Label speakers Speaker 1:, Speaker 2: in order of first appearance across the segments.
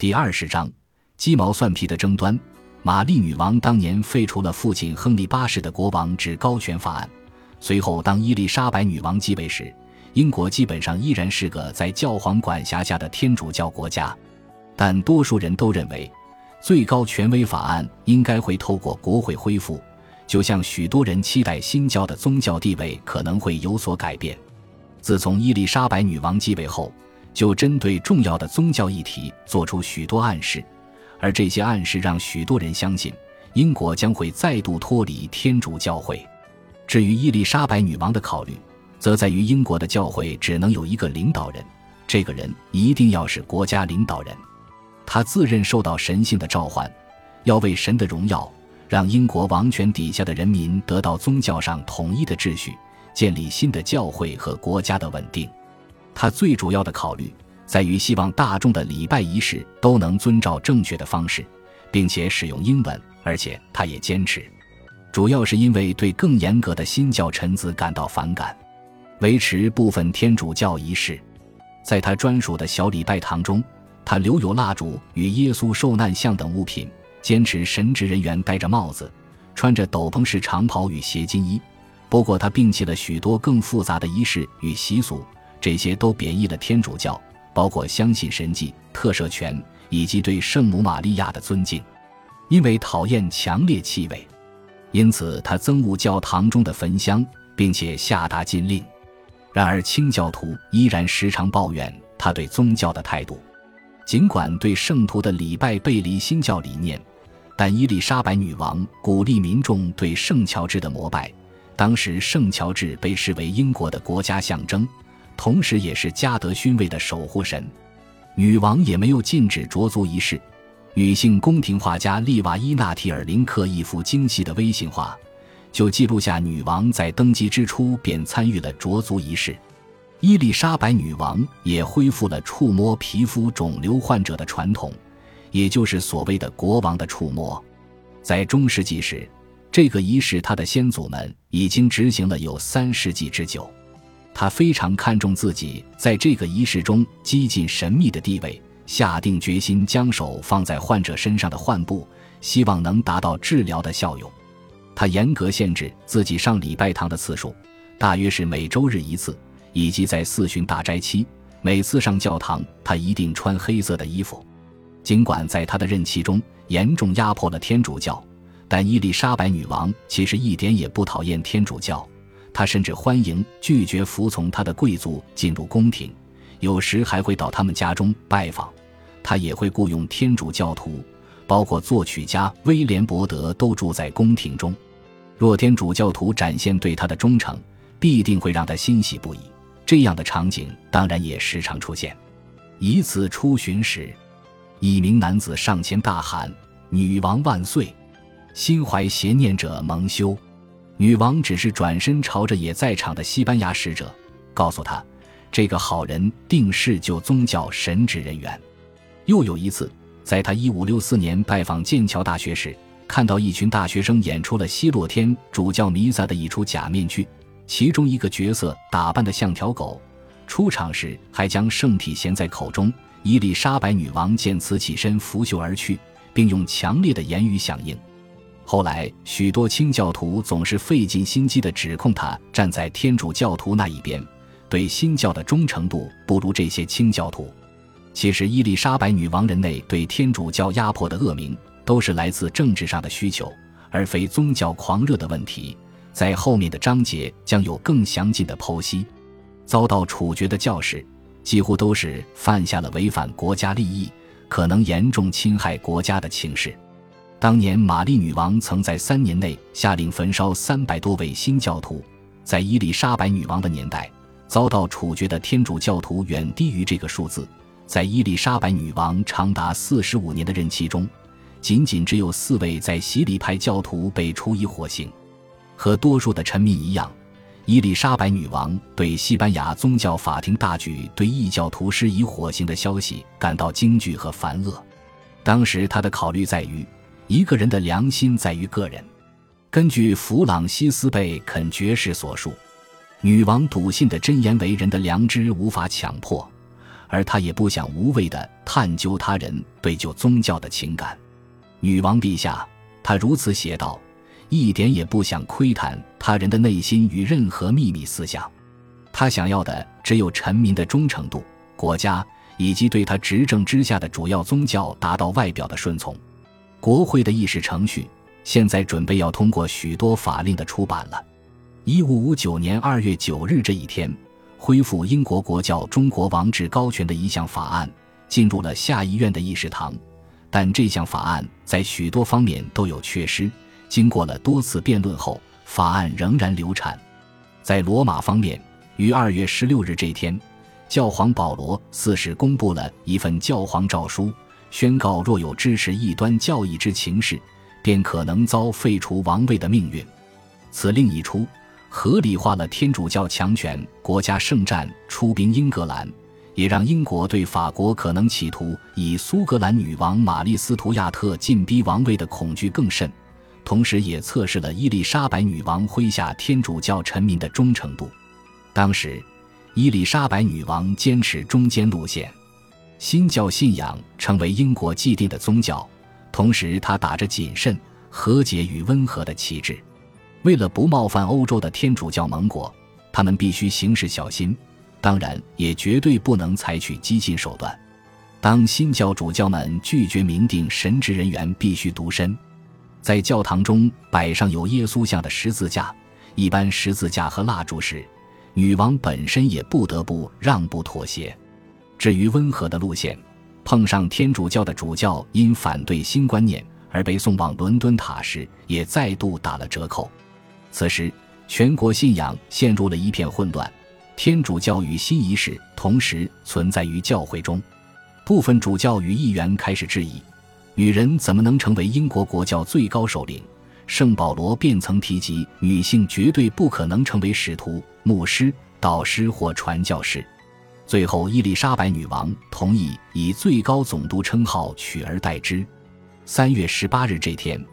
Speaker 1: 第二十章，鸡毛蒜皮的争端。玛丽女王当年废除了父亲亨利八世的国王至高权法案，随后当伊丽莎白女王继位时，英国基本上依然是个在教皇管辖下的天主教国家。但多数人都认为，最高权威法案应该会透过国会恢复，就像许多人期待新教的宗教地位可能会有所改变。自从伊丽莎白女王继位后。就针对重要的宗教议题做出许多暗示，而这些暗示让许多人相信英国将会再度脱离天主教会。至于伊丽莎白女王的考虑，则在于英国的教会只能有一个领导人，这个人一定要是国家领导人。他自认受到神性的召唤，要为神的荣耀，让英国王权底下的人民得到宗教上统一的秩序，建立新的教会和国家的稳定。他最主要的考虑在于希望大众的礼拜仪式都能遵照正确的方式，并且使用英文，而且他也坚持，主要是因为对更严格的新教臣子感到反感，维持部分天主教仪式。在他专属的小礼拜堂中，他留有蜡烛与耶稣受难像等物品，坚持神职人员戴着帽子，穿着斗篷式长袍与斜襟衣。不过，他摒弃了许多更复杂的仪式与习俗。这些都贬义了天主教，包括相信神迹、特赦权以及对圣母玛利亚的尊敬。因为讨厌强烈气味，因此他憎恶教堂中的焚香，并且下达禁令。然而，清教徒依然时常抱怨他对宗教的态度。尽管对圣徒的礼拜背离新教理念，但伊丽莎白女王鼓励民众对圣乔治的膜拜。当时，圣乔治被视为英国的国家象征。同时，也是加德勋位的守护神。女王也没有禁止着足仪式。女性宫廷画家利瓦伊纳提尔林克一幅精细的微型画，就记录下女王在登基之初便参与了着足仪式。伊丽莎白女王也恢复了触摸皮肤肿瘤患者的传统，也就是所谓的国王的触摸。在中世纪时，这个仪式她的先祖们已经执行了有三世纪之久。他非常看重自己在这个仪式中激进神秘的地位，下定决心将手放在患者身上的患部，希望能达到治疗的效用。他严格限制自己上礼拜堂的次数，大约是每周日一次，以及在四旬大斋期，每次上教堂他一定穿黑色的衣服。尽管在他的任期中严重压迫了天主教，但伊丽莎白女王其实一点也不讨厌天主教。他甚至欢迎拒绝服从他的贵族进入宫廷，有时还会到他们家中拜访。他也会雇佣天主教徒，包括作曲家威廉·伯德都住在宫廷中。若天主教徒展现对他的忠诚，必定会让他欣喜不已。这样的场景当然也时常出现。一次出巡时，一名男子上前大喊：“女王万岁！心怀邪念者蒙羞。”女王只是转身朝着也在场的西班牙使者，告诉他：“这个好人定是救宗教神职人员。”又有一次，在他一五六四年拜访剑桥大学时，看到一群大学生演出了希洛天主教弥撒的一出假面具，其中一个角色打扮得像条狗，出场时还将圣体衔在口中。伊丽莎白女王见此起身拂袖而去，并用强烈的言语响应。后来，许多清教徒总是费尽心机地指控他站在天主教徒那一边，对新教的忠诚度不如这些清教徒。其实，伊丽莎白女王人内对天主教压迫的恶名，都是来自政治上的需求，而非宗教狂热的问题。在后面的章节将有更详尽的剖析。遭到处决的教士，几乎都是犯下了违反国家利益、可能严重侵害国家的轻事。当年，玛丽女王曾在三年内下令焚烧三百多位新教徒。在伊丽莎白女王的年代，遭到处决的天主教徒远低于这个数字。在伊丽莎白女王长达四十五年的任期中，仅仅只有四位在洗礼派教徒被处以火刑。和多数的臣民一样，伊丽莎白女王对西班牙宗教法庭大举对异教徒施以火刑的消息感到惊惧和烦恶。当时，她的考虑在于。一个人的良心在于个人。根据弗朗西斯贝肯爵士所述，女王笃信的真言为人的良知无法强迫，而他也不想无谓的探究他人对旧宗教的情感。女王陛下，他如此写道，一点也不想窥探他人的内心与任何秘密思想。他想要的只有臣民的忠诚度，国家以及对他执政之下的主要宗教达到外表的顺从。国会的议事程序现在准备要通过许多法令的出版了。一五五九年二月九日这一天，恢复英国国教中国王制高权的一项法案进入了下议院的议事堂，但这项法案在许多方面都有缺失。经过了多次辩论后，法案仍然流产。在罗马方面，于二月十六日这天，教皇保罗四世公布了一份教皇诏书。宣告，若有支持异端教义之情势，便可能遭废除王位的命运。此令一出，合理化了天主教强权国家圣战出兵英格兰，也让英国对法国可能企图以苏格兰女王玛丽斯图亚特进逼王位的恐惧更甚。同时，也测试了伊丽莎白女王麾下天主教臣民的忠诚度。当时，伊丽莎白女王坚持中间路线。新教信仰成为英国既定的宗教，同时他打着谨慎、和解与温和的旗帜。为了不冒犯欧洲的天主教盟国，他们必须行事小心，当然也绝对不能采取激进手段。当新教主教们拒绝明定神职人员必须独身，在教堂中摆上有耶稣像的十字架、一般十字架和蜡烛时，女王本身也不得不让步妥协。至于温和的路线，碰上天主教的主教因反对新观念而被送往伦敦塔时，也再度打了折扣。此时，全国信仰陷入了一片混乱，天主教与新仪式同时存在于教会中。部分主教与议员开始质疑：女人怎么能成为英国国教最高首领？圣保罗便曾提及，女性绝对不可能成为使徒、牧师、导师或传教士。最后，伊丽莎白女王同意以最高总督称号取而代之。三月十八日这天，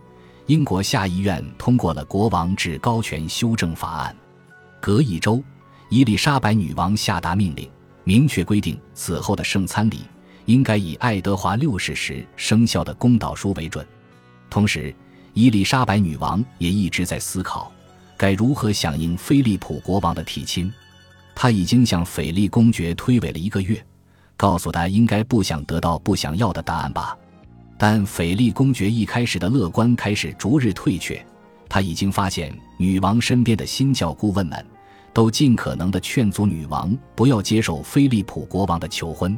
Speaker 1: 英国下议院通过了国王至高权修正法案。隔一周，伊丽莎白女王下达命令，明确规定此后的圣餐礼应该以爱德华六世时生效的公道书为准。同时，伊丽莎白女王也一直在思考，该如何响应菲利普国王的提亲。他已经向斐利公爵推诿了一个月，告诉他应该不想得到不想要的答案吧。但斐利公爵一开始的乐观开始逐日退却。他已经发现，女王身边的新教顾问们都尽可能的劝阻女王不要接受菲利普国王的求婚。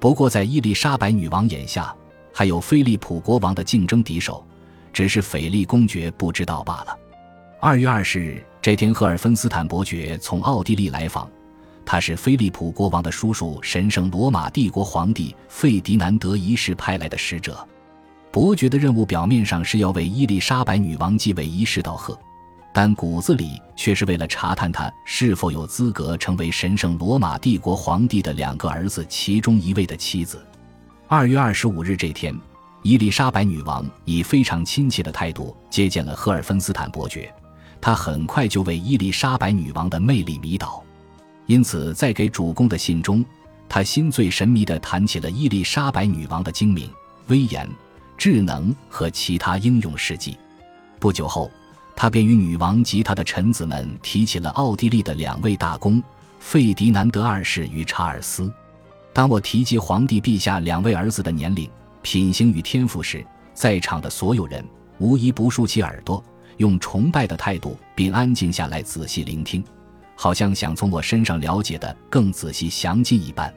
Speaker 1: 不过，在伊丽莎白女王眼下，还有菲利普国王的竞争敌手，只是斐利公爵不知道罢了。二月二十日。这天，赫尔芬斯坦伯爵从奥地利来访，他是菲利普国王的叔叔，神圣罗马帝国皇帝费迪南德一世派来的使者。伯爵的任务表面上是要为伊丽莎白女王继位仪式道贺，但骨子里却是为了查探他是否有资格成为神圣罗马帝国皇帝的两个儿子其中一位的妻子。二月二十五日这天，伊丽莎白女王以非常亲切的态度接见了赫尔芬斯坦伯爵。他很快就为伊丽莎白女王的魅力迷倒，因此在给主公的信中，他心醉神迷地谈起了伊丽莎白女王的精明、威严、智能和其他英勇事迹。不久后，他便与女王及他的臣子们提起了奥地利的两位大公费迪南德二世与查尔斯。当我提及皇帝陛下两位儿子的年龄、品行与天赋时，在场的所有人无一不竖起耳朵。用崇拜的态度，并安静下来仔细聆听，好像想从我身上了解的更仔细详尽一般。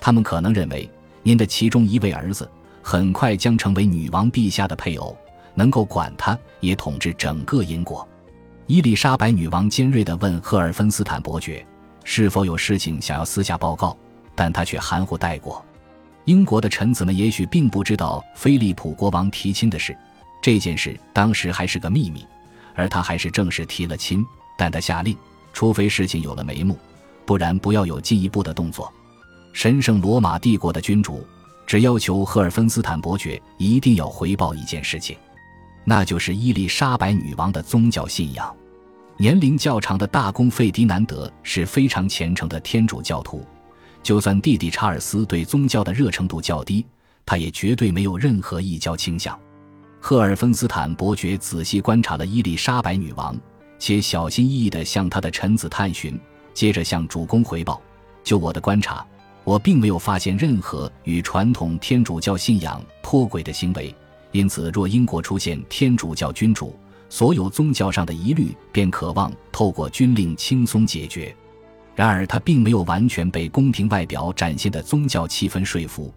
Speaker 1: 他们可能认为，您的其中一位儿子很快将成为女王陛下的配偶，能够管他，也统治整个英国。伊丽莎白女王尖锐地问赫尔芬斯坦伯爵：“是否有事情想要私下报告？”但他却含糊带过。英国的臣子们也许并不知道菲利普国王提亲的事。这件事当时还是个秘密，而他还是正式提了亲。但他下令，除非事情有了眉目，不然不要有进一步的动作。神圣罗马帝国的君主只要求赫尔芬斯坦伯爵一定要回报一件事情，那就是伊丽莎白女王的宗教信仰。年龄较长的大公费迪南德是非常虔诚的天主教徒，就算弟弟查尔斯对宗教的热诚度较低，他也绝对没有任何异教倾向。赫尔芬斯坦伯爵仔细观察了伊丽莎白女王，且小心翼翼地向她的臣子探寻，接着向主公回报：就我的观察，我并没有发现任何与传统天主教信仰脱轨的行为。因此，若英国出现天主教君主，所有宗教上的疑虑便渴望透过军令轻松解决。然而，他并没有完全被宫廷外表展现的宗教气氛说服，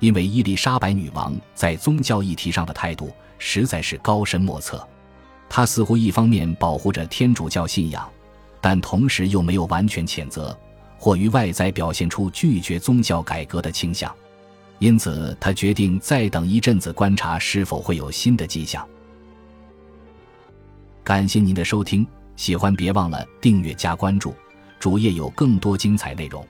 Speaker 1: 因为伊丽莎白女王在宗教议题上的态度实在是高深莫测。他似乎一方面保护着天主教信仰，但同时又没有完全谴责，或于外在表现出拒绝宗教改革的倾向。因此，他决定再等一阵子，观察是否会有新的迹象。感谢您的收听，喜欢别忘了订阅加关注，主页有更多精彩内容。